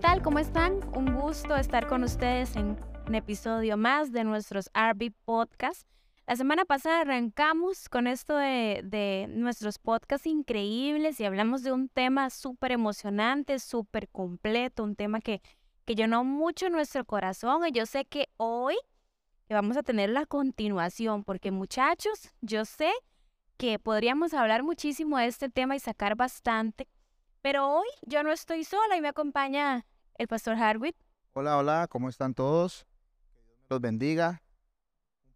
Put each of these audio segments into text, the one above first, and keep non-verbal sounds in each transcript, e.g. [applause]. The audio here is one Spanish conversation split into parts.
tal? ¿Cómo están? Un gusto estar con ustedes en un episodio más de nuestros RB Podcast. La semana pasada arrancamos con esto de, nuestros podcasts increíbles y hablamos de un tema súper emocionante, súper completo, un tema que, que llenó mucho nuestro corazón y yo sé que hoy vamos a tener la continuación porque muchachos, yo sé que podríamos hablar muchísimo de este tema y sacar bastante, pero hoy yo no estoy sola y me acompaña el pastor Harwick. Hola, hola, ¿cómo están todos? Que Dios los bendiga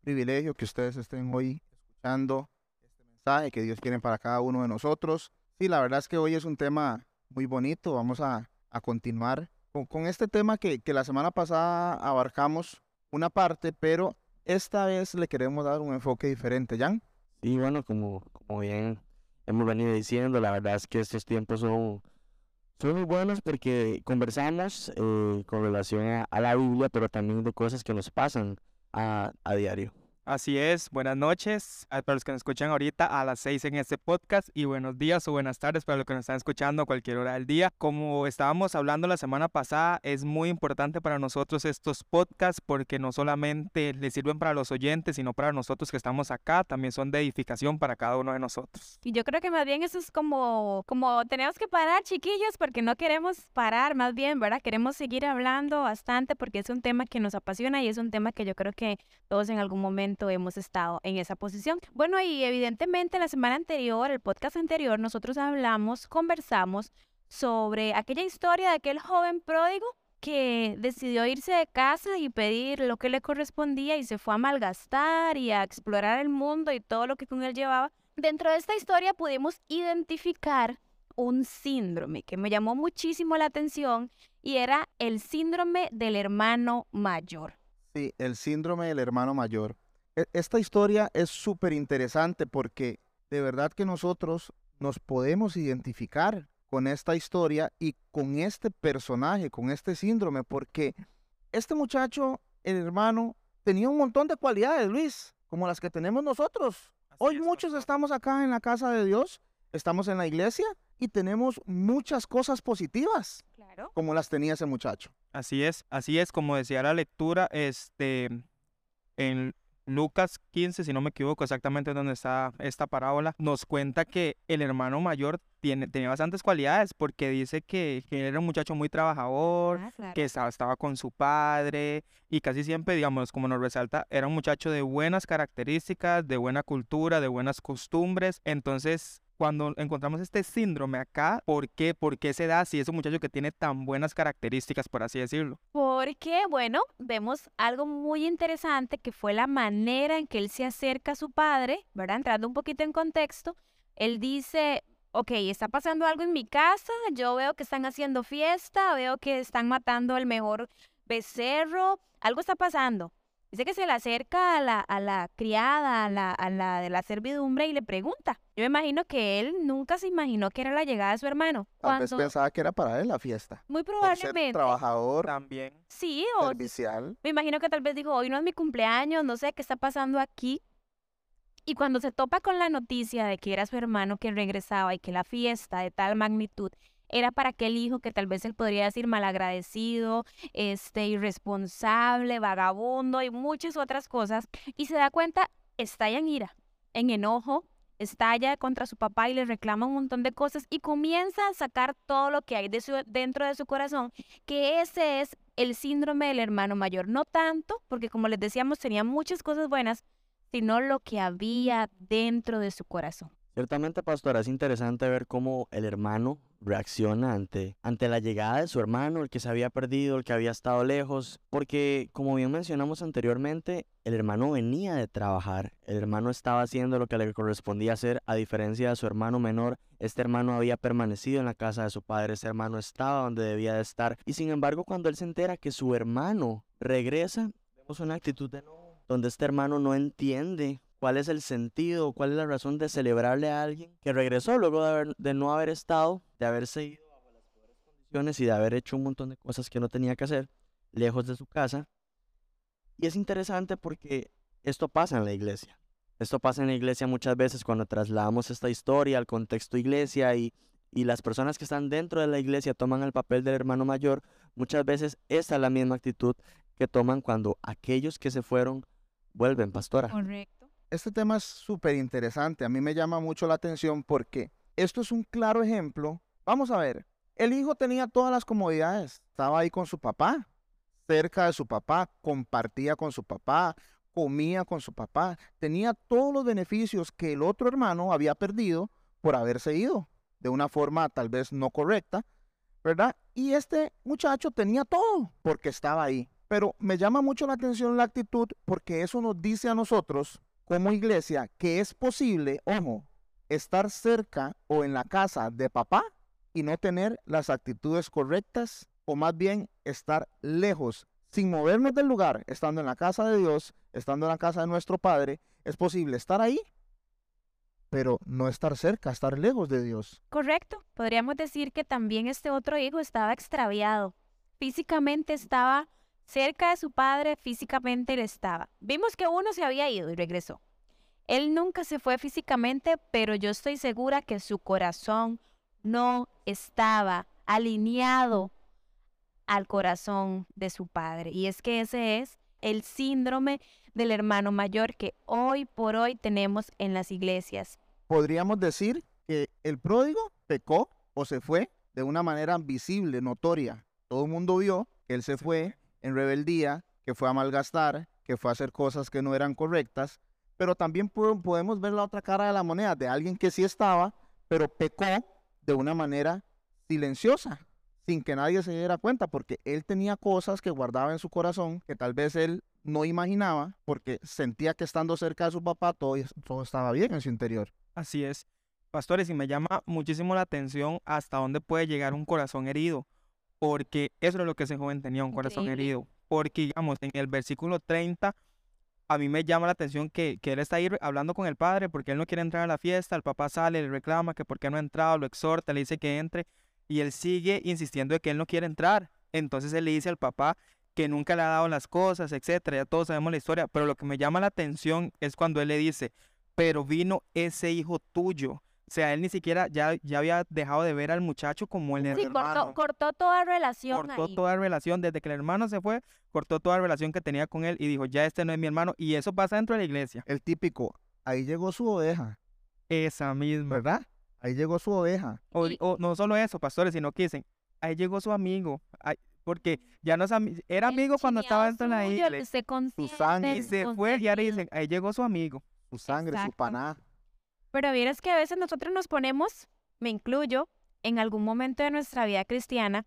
privilegio que ustedes estén hoy escuchando este mensaje que Dios tiene para cada uno de nosotros. Sí, la verdad es que hoy es un tema muy bonito. Vamos a, a continuar con, con, este tema que, que la semana pasada abarcamos una parte, pero esta vez le queremos dar un enfoque diferente, ¿Jan? Sí, bueno, como, como bien hemos venido diciendo, la verdad es que estos tiempos son, son muy buenos porque conversamos eh, con relación a, a, la Biblia, pero también de cosas que nos pasan a, a diario. Así es, buenas noches para los que nos escuchan ahorita a las 6 en este podcast y buenos días o buenas tardes para los que nos están escuchando a cualquier hora del día. Como estábamos hablando la semana pasada, es muy importante para nosotros estos podcasts porque no solamente les sirven para los oyentes, sino para nosotros que estamos acá, también son de edificación para cada uno de nosotros. Y yo creo que más bien eso es como, como tenemos que parar, chiquillos, porque no queremos parar, más bien, ¿verdad? Queremos seguir hablando bastante porque es un tema que nos apasiona y es un tema que yo creo que todos en algún momento hemos estado en esa posición. Bueno, y evidentemente la semana anterior, el podcast anterior, nosotros hablamos, conversamos sobre aquella historia de aquel joven pródigo que decidió irse de casa y pedir lo que le correspondía y se fue a malgastar y a explorar el mundo y todo lo que con él llevaba. Dentro de esta historia pudimos identificar un síndrome que me llamó muchísimo la atención y era el síndrome del hermano mayor. Sí, el síndrome del hermano mayor. E, esta historia es súper interesante porque de verdad que nosotros nos podemos identificar con esta historia y con este personaje, con este síndrome, porque este muchacho, el hermano, tenía un montón de cualidades, Luis, como las que tenemos nosotros. Hoy muchos estamos acá en la casa de Dios, estamos en la iglesia y tenemos muchas cosas positivas, claro. como las tenía ese muchacho. Así es, así es, como decía la lectura, este, en Lucas 15, si no me equivoco exactamente donde está esta parábola, nos cuenta que el hermano mayor tiene, tenía bastantes cualidades porque dice que, que era un muchacho muy trabajador, ah, que estaba, estaba con su padre y casi siempre, digamos, como nos resalta, era un muchacho de buenas características, de buena cultura, de buenas costumbres. Entonces, cuando encontramos este síndrome acá, ¿por qué? ¿Por qué se da si es un muchacho que tiene tan buenas características, por así decirlo? Porque, bueno, vemos algo muy interesante que fue la manera en que él se acerca a su padre, ¿verdad? Entrando un poquito en contexto, él dice, ok, está pasando algo en mi casa, yo veo que están haciendo fiesta, veo que están matando el mejor becerro, algo está pasando. Dice que se le acerca a la, a la criada, a la, a la de la servidumbre y le pregunta. Yo me imagino que él nunca se imaginó que era la llegada de su hermano. Tal vez pensaba que era para él la fiesta. Muy probablemente. trabajador. También. Sí, o. Servicial. Me imagino que tal vez dijo, hoy no es mi cumpleaños, no sé qué está pasando aquí. Y cuando se topa con la noticia de que era su hermano quien regresaba y que la fiesta de tal magnitud era para aquel hijo que tal vez él podría decir malagradecido, este, irresponsable, vagabundo y muchas otras cosas. Y se da cuenta, estalla en ira, en enojo, estalla contra su papá y le reclama un montón de cosas y comienza a sacar todo lo que hay de dentro de su corazón, que ese es el síndrome del hermano mayor. No tanto, porque como les decíamos, tenía muchas cosas buenas, sino lo que había dentro de su corazón. Ciertamente, pastora, es interesante ver cómo el hermano reacciona ante, ante la llegada de su hermano, el que se había perdido, el que había estado lejos, porque como bien mencionamos anteriormente, el hermano venía de trabajar, el hermano estaba haciendo lo que le correspondía hacer, a diferencia de su hermano menor, este hermano había permanecido en la casa de su padre, ese hermano estaba donde debía de estar, y sin embargo cuando él se entera que su hermano regresa, vemos una actitud de no, donde este hermano no entiende cuál es el sentido, cuál es la razón de celebrarle a alguien que regresó luego de, de no haber estado, de haberse ido bajo las peores condiciones y de haber hecho un montón de cosas que no tenía que hacer, lejos de su casa. Y es interesante porque esto pasa en la iglesia. Esto pasa en la iglesia muchas veces cuando trasladamos esta historia al contexto iglesia y, y las personas que están dentro de la iglesia toman el papel del hermano mayor. muchas veces esa es la misma actitud que toman cuando aquellos que se fueron vuelven, pastora. Correcto. Este tema es súper interesante. A mí me llama mucho la atención porque esto es un claro ejemplo. Vamos a ver, el hijo tenía todas las comodidades. Estaba ahí con su papá, cerca de su papá, compartía con su papá, comía con su papá, tenía todos los beneficios que el otro hermano había perdido por haberse ido de una forma tal vez no correcta, ¿verdad? Y este muchacho tenía todo porque estaba ahí. Pero me llama mucho la atención la actitud porque eso nos dice a nosotros como iglesia que es posible, ojo, estar cerca o en la casa de papá y no tener las actitudes correctas o más bien estar lejos, sin movernos del lugar, estando en la casa de Dios, estando en la casa de nuestro Padre, es posible estar ahí, pero no estar cerca, estar lejos de Dios. Correcto. Podríamos decir que también este otro hijo estaba extraviado. Físicamente estaba cerca de su padre, físicamente él estaba. Vimos que uno se había ido y regresó. Él nunca se fue físicamente, pero yo estoy segura que su corazón no estaba alineado al corazón de su padre. Y es que ese es el síndrome del hermano mayor que hoy por hoy tenemos en las iglesias. Podríamos decir que el pródigo pecó o se fue de una manera visible, notoria. Todo el mundo vio que él se fue en rebeldía, que fue a malgastar, que fue a hacer cosas que no eran correctas, pero también podemos ver la otra cara de la moneda de alguien que sí estaba, pero pecó de una manera silenciosa, sin que nadie se diera cuenta, porque él tenía cosas que guardaba en su corazón que tal vez él no imaginaba, porque sentía que estando cerca de su papá todo, todo estaba bien en su interior. Así es. Pastores, y me llama muchísimo la atención hasta dónde puede llegar un corazón herido, porque eso es lo que ese joven tenía, un corazón herido. Porque, digamos, en el versículo 30, a mí me llama la atención que, que, él está ahí hablando con el padre porque él no quiere entrar a la fiesta, el papá sale, le reclama que por qué no ha entrado, lo exhorta, le dice que entre, y él sigue insistiendo de que él no quiere entrar. Entonces él le dice al papá que nunca le ha dado las cosas, etcétera, ya todos sabemos la historia, pero lo que me llama la atención es cuando él le dice, pero vino ese hijo tuyo. O sea, él ni siquiera ya, ya había dejado de ver al muchacho como el sí, hermano. Cortó, cortó toda relación. Cortó ahí. toda relación. Desde que el hermano se fue, cortó toda relación que tenía con él y dijo, ya este no es mi hermano. Y eso pasa dentro de la iglesia. El típico, ahí llegó su oveja. Esa misma. ¿Verdad? Ahí llegó su oveja. O, o no solo eso, pastores, sino que dicen, ahí llegó su amigo. Porque ya no es ami- era amigo cuando estaba dentro de la iglesia. consiente, sangre. Y se fue y ahora dicen, ahí llegó su amigo. Su sangre, su paná. Pero vieras que a veces nosotros nos ponemos, me incluyo, en algún momento de nuestra vida cristiana,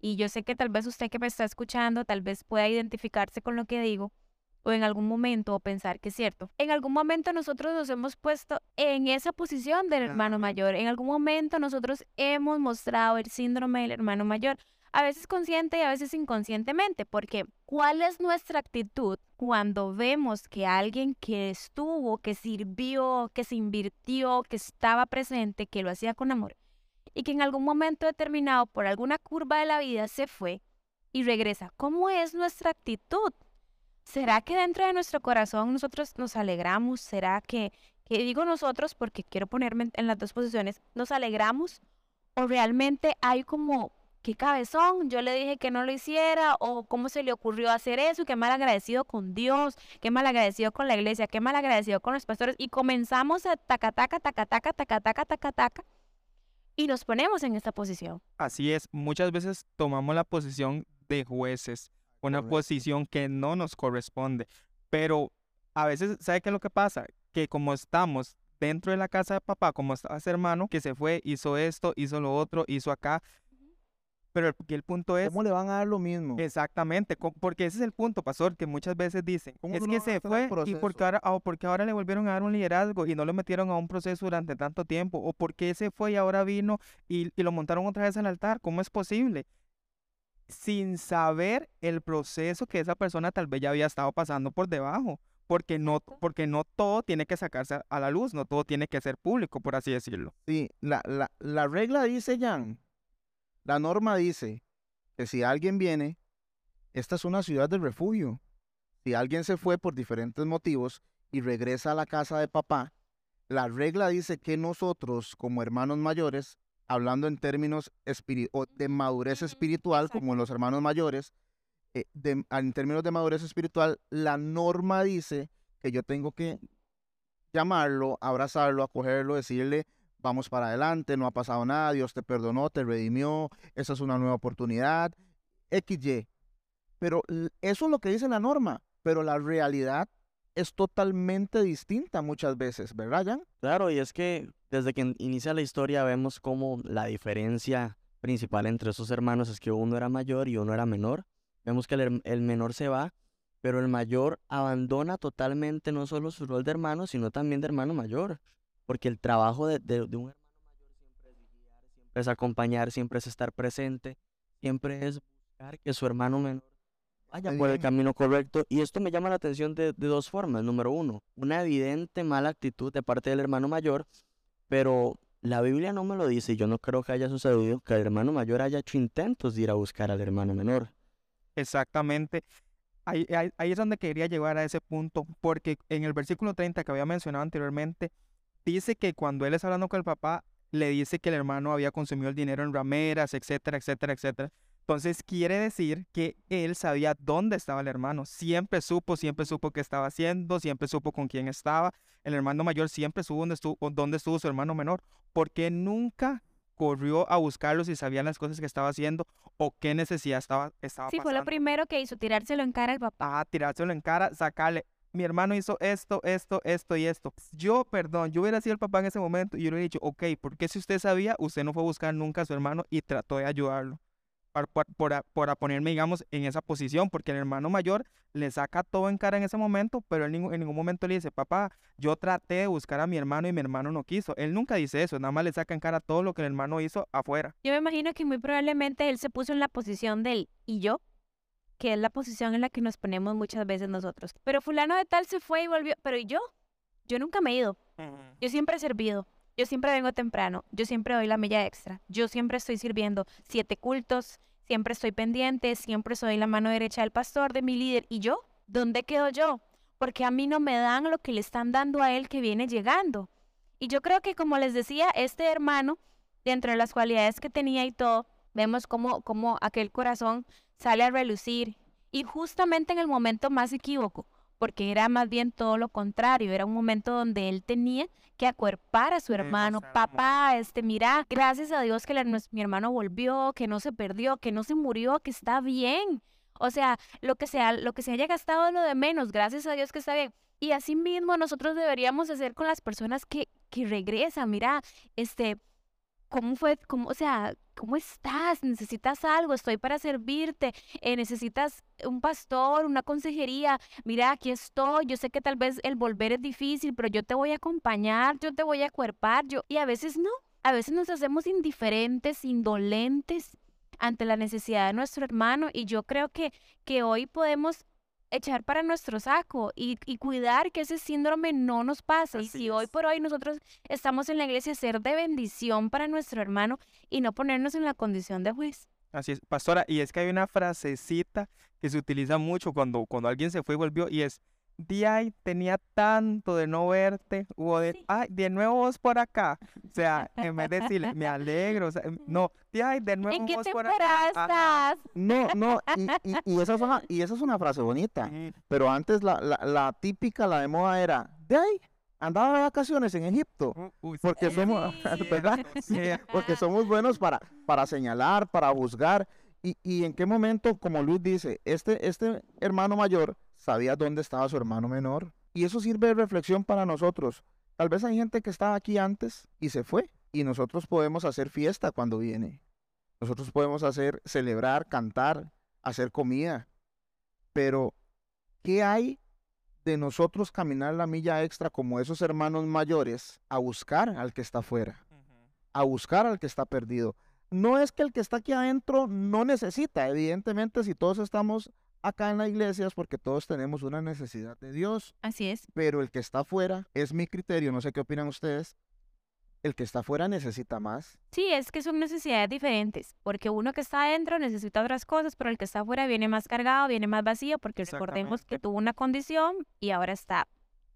y yo sé que tal vez usted que me está escuchando, tal vez pueda identificarse con lo que digo, o en algún momento, o pensar que es cierto. En algún momento nosotros nos hemos puesto en esa posición del hermano mayor. En algún momento nosotros hemos mostrado el síndrome del hermano mayor. A veces consciente y a veces inconscientemente, porque ¿cuál es nuestra actitud cuando vemos que alguien que estuvo, que sirvió, que se invirtió, que estaba presente, que lo hacía con amor, y que en algún momento determinado por alguna curva de la vida se fue y regresa? ¿Cómo es nuestra actitud? ¿Será que dentro de nuestro corazón nosotros nos alegramos? ¿Será que, que digo nosotros porque quiero ponerme en- las dos posiciones, nos alegramos? ¿O realmente hay como, qué cabezón, yo le dije que no lo hiciera? ¿O cómo se le ocurrió hacer eso? Qué mal agradecido con Dios, qué mal agradecido con la iglesia, qué mal agradecido con los pastores. Y comenzamos a tacataca, tacataca, tacataca, tacataca. Y nos ponemos en esta posición. Así es, muchas veces tomamos la posición de jueces, una Correcto. posición que no nos corresponde. Pero a veces, ¿sabe qué es lo que pasa? Que como estamos dentro de la casa de papá, como está ese hermano que se fue, hizo esto, hizo lo otro, hizo acá. Pero que el punto es, ¿Cómo le van a dar lo mismo? exactamente, porque ese es el punto, pastor, que muchas veces dicen, ¿Cómo es que se fue y porque ahora, o porque ahora le volvieron a dar un liderazgo y no lo metieron a un proceso durante tanto tiempo, o porque se fue y ahora vino y, y lo montaron otra vez al altar, ¿cómo es posible? Sin saber el proceso que esa persona tal vez ya había estado pasando por debajo, porque no, porque no todo tiene que sacarse a- a la luz, no todo tiene que ser público, por así decirlo. Sí, la, la, la regla dice, Jan, la norma dice que si alguien viene, esta es una ciudad de refugio. Si alguien se fue por diferentes motivos y regresa a la casa de papá, la regla dice que nosotros, como hermanos mayores, hablando en términos de madurez espiritual, como los hermanos mayores, eh, de- en términos de madurez espiritual, la norma dice que yo tengo que llamarlo, abrazarlo, acogerlo, decirle, vamos para adelante, no ha pasado nada, Dios te perdonó, te redimió, esa es una nueva oportunidad, XY. Pero eso es lo que dice la norma, pero la realidad es totalmente distinta muchas veces, ¿verdad, Jan? Claro, y es que desde que in- inicia la historia vemos como la diferencia principal entre esos hermanos es que uno era mayor y uno era menor. Vemos que el, el menor se va, pero el mayor abandona totalmente no solo su rol de hermano, sino también de hermano mayor. Porque el trabajo de, de- de un hermano mayor siempre es guiar, siempre es acompañar, siempre es estar presente, siempre es buscar que su hermano menor vaya por el camino correcto. Y esto me llama la atención de, de dos formas. Número uno, una evidente mala actitud de parte del hermano mayor, pero la Biblia no me lo dice y yo no creo que haya sucedido que el hermano mayor haya hecho intentos de ir a buscar al hermano menor. Exactamente. Ahí, ahí, ahí es donde quería llegar a ese punto, porque en el versículo 30 que había mencionado anteriormente, dice que cuando él está hablando con el papá, le dice que el hermano había consumido el dinero en rameras, etcétera, etcétera, etcétera. Entonces quiere decir que él sabía dónde estaba el hermano, siempre supo, siempre supo qué estaba haciendo, siempre supo con quién estaba. El hermano mayor siempre supo dónde estuvo, dónde estuvo su hermano menor, porque nunca corrió a buscarlo si sabían las cosas que estaba haciendo o qué necesidad estaba, estaba Sí, fue lo pasando. primero que hizo, tirárselo en cara al papá. Ah, tirárselo en cara, sacarle. Mi hermano hizo esto, esto, esto y esto. Yo, perdón, yo hubiera sido el papá en ese momento y yo le hubiera dicho, ok, porque si usted sabía, usted no fue a buscar nunca a su hermano y trató de ayudarlo. Por, por, por a- por a ponerme, digamos, en esa posición, porque el hermano mayor le saca todo en cara en ese momento, pero él en ningún momento le dice, papá, yo traté de buscar a mi hermano y mi hermano no quiso. Él nunca dice eso, nada más le saca en cara todo lo que el hermano hizo afuera. Yo me imagino que muy probablemente él se puso en la posición del y yo, que es la posición en la que nos ponemos muchas veces nosotros. Pero fulano de tal se fue y volvió, pero ¿y yo? Yo nunca me he ido. Yo siempre he servido. Yo siempre vengo temprano. Yo siempre doy la milla extra. Yo siempre estoy sirviendo siete cultos. Siempre estoy pendiente. Siempre soy la mano derecha del pastor, de mi líder. ¿Y yo? ¿Dónde quedo yo? Porque a mí no me dan lo que le están dando a él que viene llegando. Y yo creo que, como les decía, este hermano, dentro de las cualidades que tenía y todo, vemos cómo, cómo aquel corazón sale a relucir. Y justamente en el momento más equívoco, porque era más bien todo lo contrario, era un momento donde él tenía que acuerpar a su hermano, papá, este, mira, gracias a Dios que la- mi hermano volvió, que no se perdió, que no se murió, que está bien. O sea, lo que sea, lo que se haya gastado es lo de menos, gracias a Dios que está bien. Y así mismo nosotros deberíamos hacer con las personas que, que regresan, mira, este, ¿cómo fue? ¿Cómo, o sea, ¿cómo estás? ¿Necesitas algo? Estoy para servirte. eh, ¿Necesitas un pastor, una consejería? Mira, aquí estoy. Yo sé que tal vez el volver es difícil, pero yo te voy a acompañar, yo te voy a acuerpar. Yo... Y a veces no. A veces nos hacemos indiferentes, indolentes ante la necesidad de nuestro hermano. Y yo creo que, que hoy podemos echar para nuestro saco y, y cuidar que ese síndrome no nos pase. y si hoy por hoy nosotros estamos en la iglesia, ser de bendición para nuestro hermano y no ponernos en la condición de juez. Así es, pastora, y es que hay una frasecita que se utiliza mucho cuando, cuando alguien se fue y volvió, y es, di ay, tenía tanto de no verte, o de, Sí. ay, de nuevo vos por acá. O sea, en vez de decirle, me [laughs] alegro, o sea, em, no, di ay, de nuevo ¿En qué vos por acá. Estás? [laughs] No, no, y, y- y esa, es una, y esa es una frase bonita, pero antes la, la, la típica, la de moda era, de ahí, andaba de vacaciones en Egipto, U- uy, sí, porque somos, Sí. [laughs] ¿verdad? Porque somos buenos para, para señalar, para juzgar. Y, y en qué momento, como Luis dice, este, este hermano mayor sabía dónde estaba su hermano menor. Y eso sirve de reflexión para nosotros. Tal vez hay gente que estaba aquí antes y se fue. Y nosotros podemos hacer fiesta cuando viene. Nosotros podemos hacer, celebrar, cantar, hacer comida. Pero, ¿qué hay de nosotros caminar la milla extra como esos hermanos mayores a buscar al que está afuera? A buscar al que está perdido. No es que el que está aquí adentro no necesita, evidentemente si todos estamos acá en la iglesia es porque todos tenemos una necesidad de Dios, Así es. pero el que está afuera, es mi criterio, no sé qué opinan ustedes, el que está afuera necesita más. Sí, es que son necesidades diferentes, porque uno que está adentro necesita otras cosas, pero el que está afuera viene más cargado, viene más vacío, porque recordemos que tuvo una condición y ahora está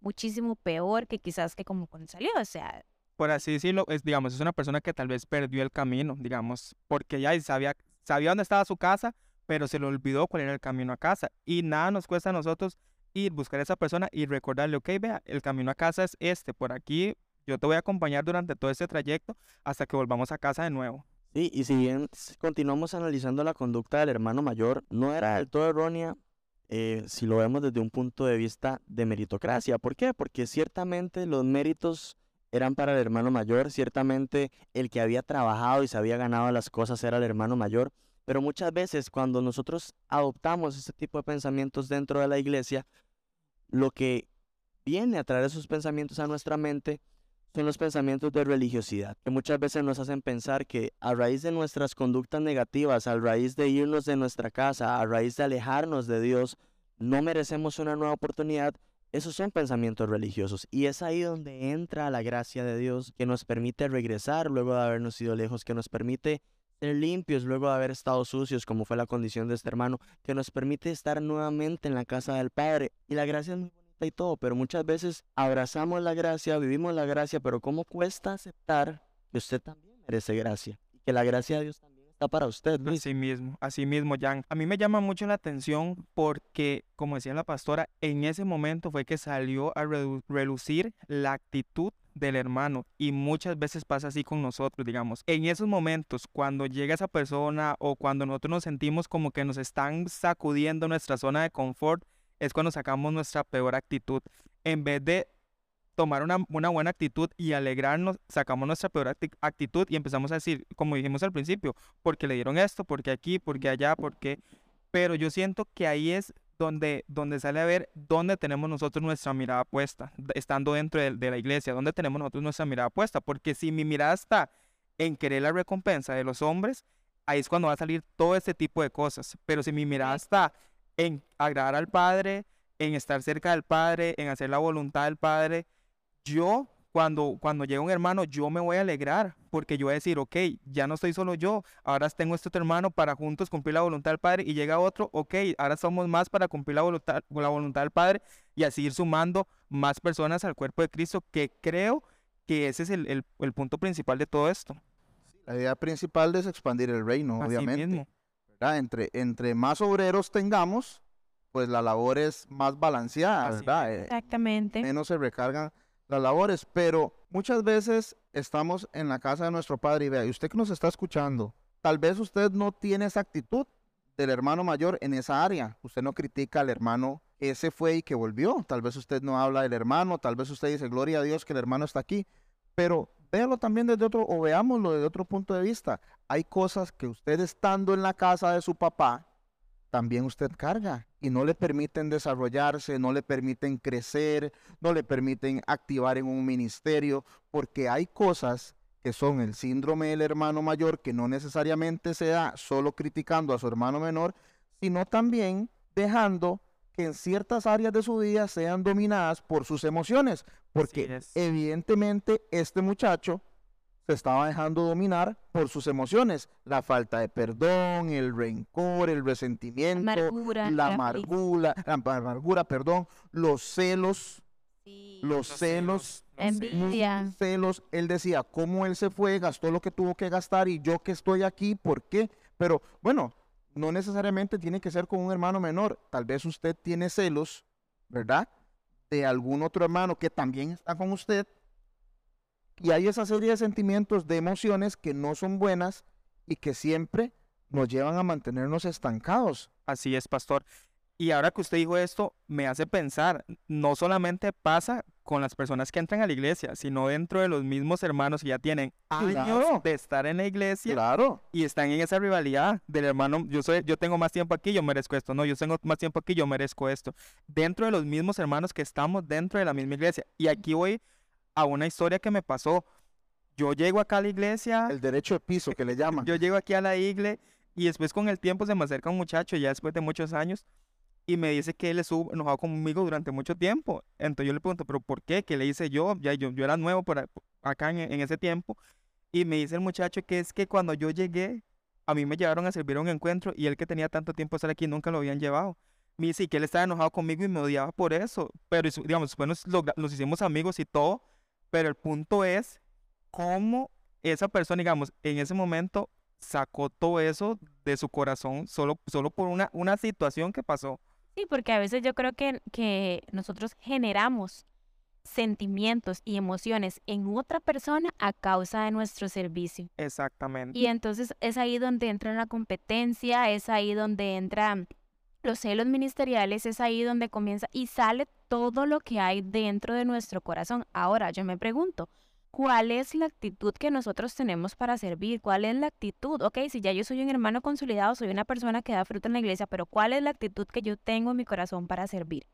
muchísimo peor que quizás que como cuando salió. O sea, por así decirlo, es, digamos, es una persona que tal vez perdió el camino, digamos, porque ya sabía, sabía dónde estaba su casa, pero se le olvidó cuál era el camino a casa. Y nada nos cuesta a nosotros ir, buscar a esa persona y recordarle, ok, vea, el camino a casa es este, por aquí yo te voy a acompañar durante todo este trayecto hasta que volvamos a casa de nuevo. Sí, y si bien continuamos analizando la conducta del hermano mayor, no era del todo errónea eh, si lo vemos desde un punto de vista de meritocracia. ¿Por qué? Porque ciertamente los méritos eran para el hermano mayor, ciertamente el que había trabajado y se había ganado las cosas era el hermano mayor, pero muchas veces cuando nosotros adoptamos ese tipo de pensamientos dentro de la iglesia, lo que viene a traer esos pensamientos a nuestra mente son los pensamientos de religiosidad, que muchas veces nos hacen pensar que a raíz de nuestras conductas negativas, a raíz de irnos de nuestra casa, a raíz de alejarnos de Dios, no merecemos una nueva oportunidad. Esos son pensamientos religiosos y es ahí donde entra la gracia de Dios que nos permite regresar luego de habernos ido lejos, que nos permite ser limpios luego de haber estado sucios, como fue la condición de este hermano, que nos permite estar nuevamente en la casa del Padre. Y la gracia es muy bonita y todo, pero muchas veces abrazamos la gracia, vivimos la gracia, pero ¿cómo cuesta aceptar que usted también merece gracia? Que la gracia de Dios también está para usted. Luis? Así mismo, así mismo, Jan. A mí me llama mucho la atención porque, como decía la pastora, en ese momento fue que salió a relucir la actitud del hermano y muchas veces pasa así con nosotros, digamos. En esos momentos, cuando llega esa persona o cuando nosotros nos sentimos como que nos están sacudiendo nuestra zona de confort, es cuando sacamos nuestra peor actitud. En vez de tomar una, una buena actitud y alegrarnos, sacamos nuestra peor acti- actitud y empezamos a decir, como dijimos al principio, porque le dieron esto, porque aquí, porque allá, porque... Pero yo siento que ahí es donde, donde sale a ver dónde tenemos nosotros nuestra mirada puesta, estando dentro de, de la iglesia, dónde tenemos nosotros nuestra mirada puesta, porque si mi mirada está en querer la recompensa de los hombres, ahí es cuando va a salir todo este tipo de cosas, pero si mi mirada está en agradar al Padre, en estar cerca del Padre, en hacer la voluntad del Padre, yo cuando, cuando llega un hermano, yo me voy a alegrar, porque yo voy a decir, ok, ya no estoy solo yo, ahora tengo este otro hermano para juntos cumplir la voluntad del Padre, y llega otro, ok, ahora somos más para cumplir la voluntad, la voluntad del Padre, y así ir sumando más personas al cuerpo de Cristo, que creo que ese es el, el- el punto principal de todo esto. La idea principal es expandir el reino, Así obviamente. mismo. ¿verdad? Entre, entre más obreros tengamos, pues la labor es más balanceada, Así ¿verdad? Eh, Exactamente. menos se recargan las labores, pero muchas veces estamos en la casa de nuestro padre y vea, y usted que nos está escuchando, tal vez usted no tiene esa actitud del hermano mayor en esa área, usted no critica al hermano que se fue y que volvió, tal vez usted no habla del hermano, tal vez usted dice, gloria a Dios que el hermano está aquí, pero véalo también desde otro, o veámoslo desde otro punto de vista, hay cosas que usted estando en la casa de su papá, también usted carga y no le permiten desarrollarse, no le permiten crecer, no le permiten activar en un ministerio, porque hay cosas que son el síndrome del hermano mayor, que no necesariamente se da solo criticando a su hermano menor, sino también dejando que en ciertas áreas de su vida sean dominadas por sus emociones, porque evidentemente este muchacho se estaba dejando dominar por sus emociones, la falta de perdón, el rencor, el resentimiento, Amargura. la amargura, la amargura, perdón, los celos, Sí. los celos, los celos. Envidia. celos. Él decía, cómo él se fue, gastó lo que tuvo que gastar y yo que estoy aquí, ¿por qué? Pero bueno, no necesariamente tiene que ser con un hermano menor. Tal vez usted tiene celos, ¿verdad? De algún otro hermano que también está con usted. Y hay esa serie de sentimientos, de emociones que no son buenas y que siempre nos llevan a mantenernos estancados. Así es, pastor. Y ahora que usted dijo esto, me hace pensar, no solamente pasa con las personas que entran a la iglesia, sino dentro de los mismos hermanos que ya tienen años Claro. de estar en la iglesia Claro. y están en esa rivalidad del hermano, yo soy, yo tengo más tiempo aquí, yo merezco esto, no, yo tengo más tiempo aquí, yo merezco esto. Dentro de los mismos hermanos que estamos dentro de la misma iglesia. Y aquí voy a una historia que me pasó. Yo llego acá a la iglesia, El derecho de piso que le llaman. yo llego aquí a la iglesia y después con el tiempo se me acerca un muchacho, ya después de muchos años, y me dice que él estuvo enojado conmigo durante mucho tiempo. Entonces yo le pregunto, ¿pero por qué? ¿Qué le hice yo? Ya yo, yo era nuevo por acá en, en ese tiempo. Y me dice el muchacho que es que cuando yo llegué, a mí me llevaron a servir a un encuentro y él que tenía tanto tiempo de estar aquí nunca lo habían llevado. Me dice que él estaba enojado conmigo y me odiaba por eso. Pero, digamos, después nos, logra- nos hicimos amigos y todo. Pero el punto es cómo esa persona, digamos, en ese momento sacó todo eso de su corazón solo, solo por una, una situación que pasó. Sí, porque a veces yo creo que, que nosotros generamos sentimientos y emociones en otra persona a causa de nuestro servicio. Exactamente. Y entonces es ahí donde entra la competencia, es ahí donde entran los celos ministeriales, es ahí donde comienza y sale todo lo que hay dentro de nuestro corazón. Ahora yo me pregunto, ¿cuál es la actitud que nosotros tenemos para servir? ¿Cuál es la actitud? Ok, si ya yo soy un hermano consolidado, soy una persona que da fruto en la iglesia, pero ¿cuál es la actitud que yo tengo en mi corazón para servir?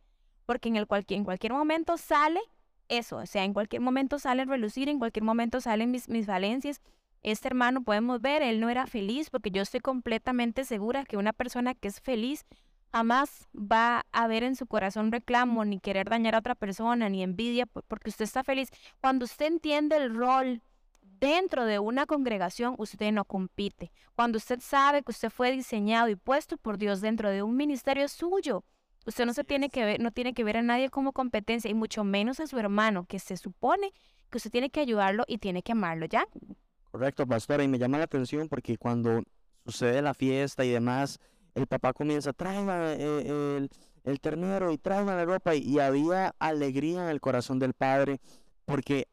Porque en, el cualquier, en cualquier momento sale eso, o sea, en cualquier momento sale a relucir, en cualquier momento salen mis, mis falencias. Este hermano, podemos ver, él no era feliz porque yo estoy completamente segura que una persona que es feliz jamás va a ver en su corazón reclamo, ni querer dañar a otra persona, ni envidia, porque usted está feliz. Cuando usted entiende el rol dentro de una congregación, usted no compite. Cuando usted sabe que usted fue diseñado y puesto por Dios dentro de un ministerio suyo, Usted no se tiene que ver, no tiene que ver a nadie como competencia y mucho menos a su hermano, que se supone que usted tiene que ayudarlo y tiene que amarlo, ¿ya? Correcto, pastora, y me llama la atención porque cuando sucede la fiesta y demás, el papá comienza, traiga eh, el, ternero y traiga la ropa y, y había alegría en el corazón del padre porque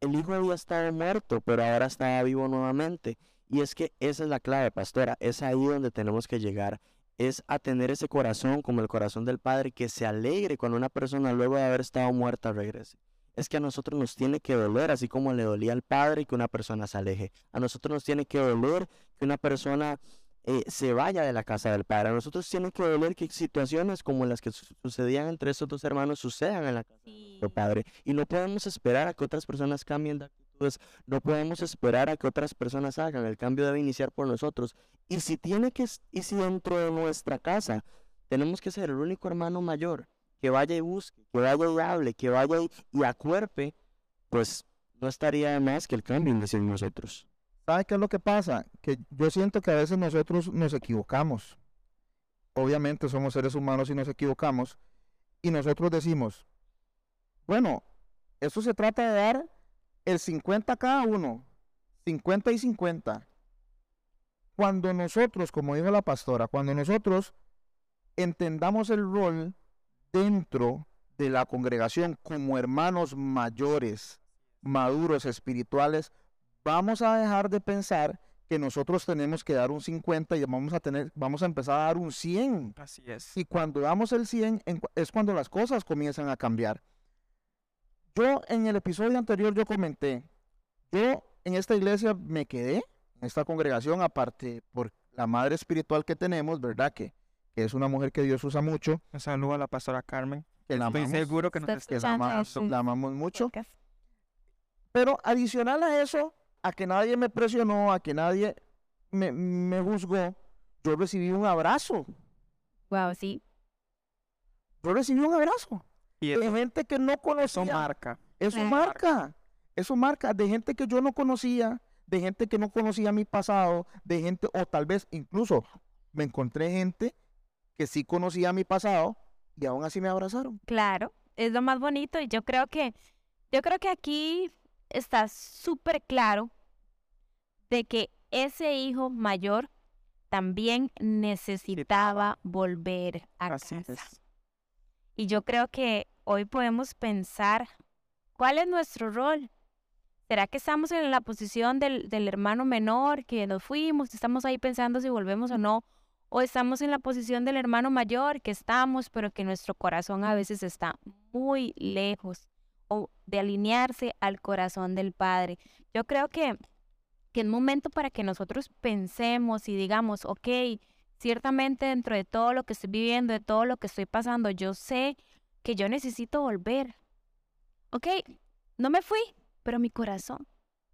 el hijo había estado muerto, pero ahora está vivo nuevamente. Y es que esa es la clave, pastora, es ahí donde tenemos que llegar es a tener ese corazón como el corazón del Padre que se alegre cuando una persona luego de haber estado muerta regrese. Es que a nosotros nos tiene que doler, así como le dolía al Padre que una persona se aleje. A nosotros nos tiene que doler que una persona eh, se vaya de la casa del Padre. A nosotros tiene que doler que situaciones como las que sucedían entre esos dos hermanos sucedan en la casa del Padre. Y no podemos esperar a que otras personas cambien de actitudes. No podemos esperar a que otras personas hagan. El cambio debe iniciar por nosotros. Y si tiene que, y si dentro de nuestra casa tenemos que ser el único hermano mayor que vaya y busque, que vaya y hable, que vaya y, acuerpe, pues no estaría de más que el cambio en nosotros. ¿Sabe qué es lo que pasa? Que yo siento que a veces nosotros nos equivocamos. Obviamente somos seres humanos y nos equivocamos. Y nosotros decimos, bueno, esto se trata de dar el 50 a cada uno, 50 y 50. Cuando nosotros, como dijo la pastora, cuando nosotros entendamos el rol dentro de la congregación como hermanos mayores, maduros, espirituales, vamos a dejar de pensar que nosotros tenemos que dar un 50 y vamos a tener, vamos a empezar a dar un 100. Así es. Y cuando damos el 100 es cuando las cosas comienzan a cambiar. Yo en el episodio anterior yo comenté, yo en esta iglesia me quedé esta congregación, aparte por la madre espiritual que tenemos, ¿verdad? Que, que es una mujer que Dios usa mucho. Un saludo a la pastora Carmen. Que la Estoy seguro que nos que la, la amamos mucho. Pero adicional a eso, a que nadie me presionó, a que nadie me, me juzgó, yo recibí un abrazo. Wow, sí. Yo recibí un abrazo. Y de gente que no conocía. Eso marca. Eso marca. Eso marca de gente que yo no conocía, de gente que no conocía mi pasado, de gente, o tal vez incluso me encontré gente que sí conocía mi pasado y aún así me abrazaron. Claro, es lo más bonito y yo creo que, yo creo que aquí está súper claro de que ese hijo mayor también necesitaba volver a casa. Y yo creo que hoy podemos pensar cuál es nuestro rol ¿Será que estamos en la posición del, del, hermano menor, que nos fuimos, estamos ahí pensando si volvemos o no? ¿O estamos en la posición del hermano mayor, que estamos, pero que nuestro corazón a veces está muy lejos o de alinearse al corazón del Padre? Yo creo que, que es momento para que nosotros pensemos y digamos, ok, ciertamente dentro de todo lo que estoy viviendo, de todo lo que estoy pasando, yo sé que yo necesito volver. Ok, no me fui, pero mi corazón,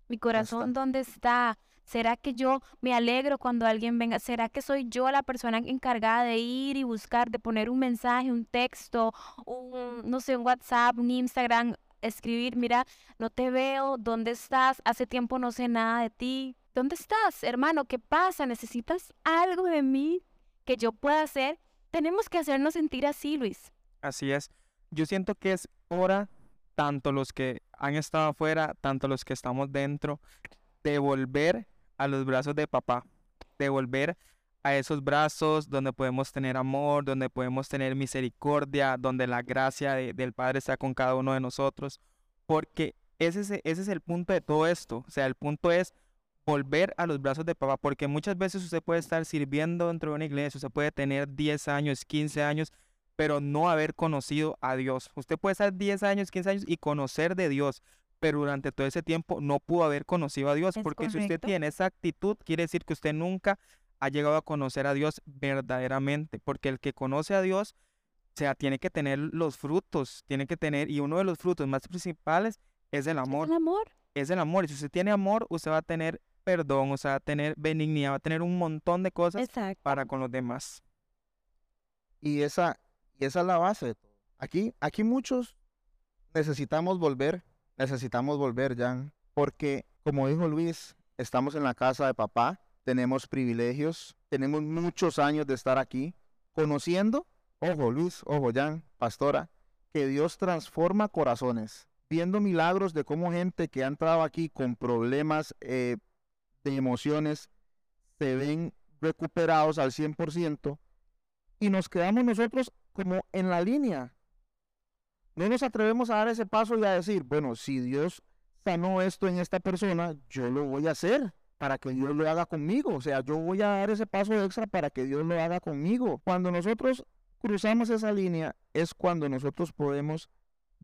mi corazón, ¿dónde está? ¿Será que yo me alegro cuando alguien venga? ¿Será que soy yo la persona encargada de ir y buscar, de poner un mensaje, un texto, un, no sé, un WhatsApp, un Instagram, escribir, mira, no te veo, ¿dónde estás? Hace tiempo no sé nada de ti. ¿Dónde estás, hermano? ¿Qué pasa? ¿Necesitas algo de mí que yo pueda hacer? Tenemos que hacernos sentir así, Luis. Así es. Yo siento que es hora tanto los que han estado afuera, tanto los que estamos dentro, de volver a los brazos de papá, de volver a esos brazos donde podemos tener amor, donde podemos tener misericordia, donde la gracia de- del Padre está con cada uno de nosotros, porque ese es, ese es el punto de todo esto, o sea, el punto es volver a los brazos de papá, porque muchas veces usted puede estar sirviendo dentro de una iglesia, usted puede tener 10 años, 15 años, pero no haber conocido a Dios. Usted puede estar 10 años, 15 años y conocer de Dios, pero durante todo ese tiempo no pudo haber conocido a Dios, porque si usted tiene esa actitud, quiere decir que usted nunca ha llegado a conocer a Dios verdaderamente, porque el que conoce a Dios, o sea, tiene que tener los frutos, tiene que tener, y uno de los frutos más principales es el amor El amor. es el amor. Y si usted tiene amor, usted va a tener perdón, usted va a tener benignidad, va a tener un montón de cosas Exacto. para con los demás. Y esa, y esa es la base de todo. Aquí, aquí muchos necesitamos volver, necesitamos volver, Jan, porque como dijo Luis, estamos en la casa de papá, tenemos privilegios, tenemos muchos años de estar aquí, conociendo, ojo Luis, ojo Jan, pastora, que Dios transforma corazones, viendo milagros de cómo gente que ha entrado aquí con problemas eh, de emociones se ven recuperados al 100% y nos quedamos nosotros como en la línea. No nos atrevemos a dar ese paso y a decir, bueno, si Dios sanó esto en esta persona, yo lo voy a hacer para que Dios lo haga conmigo. O sea, yo voy a dar ese paso extra para que Dios lo haga conmigo. Cuando nosotros cruzamos esa línea es cuando nosotros podemos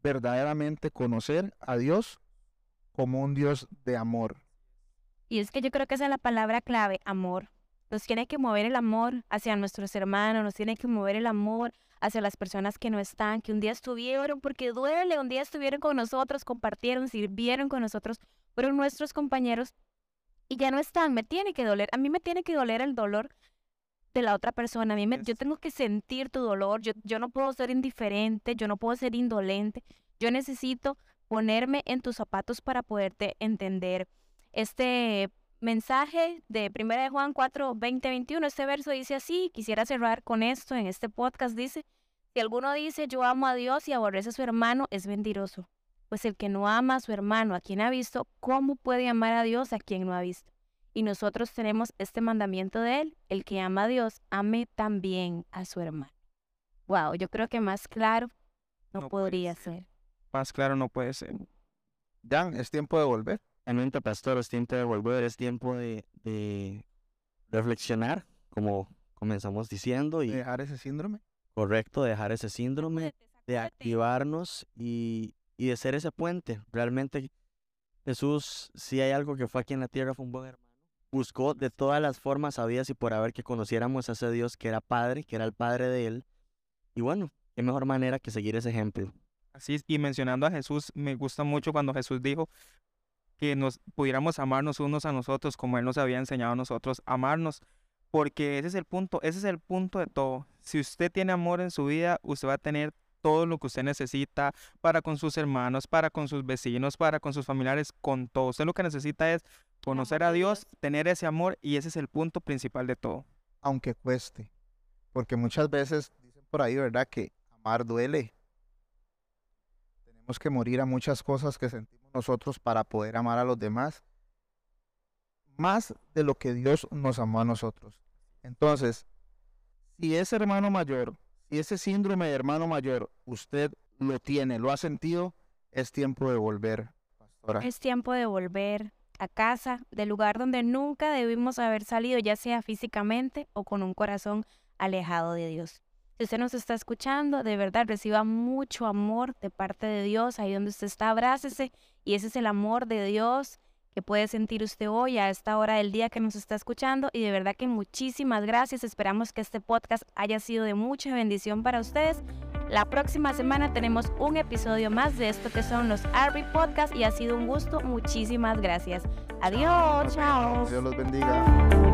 verdaderamente conocer a Dios como un Dios de amor. Y es que yo creo que esa es la palabra clave, amor. Nos tiene que mover el amor hacia nuestros hermanos, nos tiene que mover el amor hacia las personas que no están, que un día estuvieron, porque duele, un día estuvieron con nosotros, compartieron, sirvieron con nosotros, fueron nuestros compañeros y ya no están. Me tiene que doler, a mí me tiene que doler el dolor de la otra persona. A mí me, yo tengo que sentir tu dolor, yo, yo no puedo ser indiferente, yo no puedo ser indolente, yo necesito ponerme en tus zapatos para poderte entender. Este mensaje de 1 de Juan 4, 20, 21, este verso dice así, quisiera cerrar con esto en este podcast, dice, si alguno dice yo amo a Dios y aborrece a su hermano, es mentiroso, pues el que no ama a su hermano, a quien ha visto, ¿cómo puede amar a Dios a quien no ha visto? Y nosotros tenemos este mandamiento de él, el que ama a Dios, ame también a su hermano. Wow, yo creo que más claro no, podría ser. ser. Más claro no puede ser. Jan, es tiempo de volver. Realmente, pastor, es tiempo de volver, es tiempo de, de reflexionar, como comenzamos diciendo, y Dejar ese síndrome. correcto, dejar ese síndrome, de activarnos y, y de ser ese puente. Realmente Jesús, si hay algo que fue aquí en la tierra, fue un buen hermano. Buscó de todas las formas habidas y por haber que conociéramos a ese Dios que era Padre, que era el Padre de Él. Y bueno, qué mejor manera que seguir ese ejemplo. Así y mencionando a Jesús, me gusta mucho cuando Jesús dijo que nos pudiéramos amarnos unos a nosotros como Él nos había enseñado a nosotros amarnos, porque ese es el punto, ese es el punto de todo. Si usted tiene amor en su vida, usted va a tener todo lo que usted necesita para con sus hermanos, para con sus vecinos, para con sus familiares, con todo. Usted lo que necesita es conocer a Dios. tener ese amor y ese es el punto principal de todo. aunque cueste. Porque muchas veces dicen por ahí, ¿verdad? Que amar duele. Tenemos que morir a muchas cosas que sentimos nosotros para poder amar a los demás. Más de lo que Dios nos amó a nosotros. Entonces, si ese hermano mayor, si ese síndrome de hermano mayor, usted lo tiene, lo ha sentido, es tiempo de volver, pastora. Es tiempo de volver a casa, del lugar donde nunca debimos haber salido, ya sea físicamente o con un corazón alejado de Dios. Si usted nos está escuchando, de verdad reciba mucho amor de parte de Dios. Ahí donde usted está, abrácese. Y ese es el amor de Dios que puede sentir usted hoy a esta hora del día que nos está escuchando. Y de verdad que muchísimas gracias. Esperamos que este podcast haya sido de mucha bendición para ustedes. La próxima semana tenemos un episodio más de esto que son los Arby Podcast y ha sido un gusto. Muchísimas gracias. Adiós, chao. Dios los bendiga.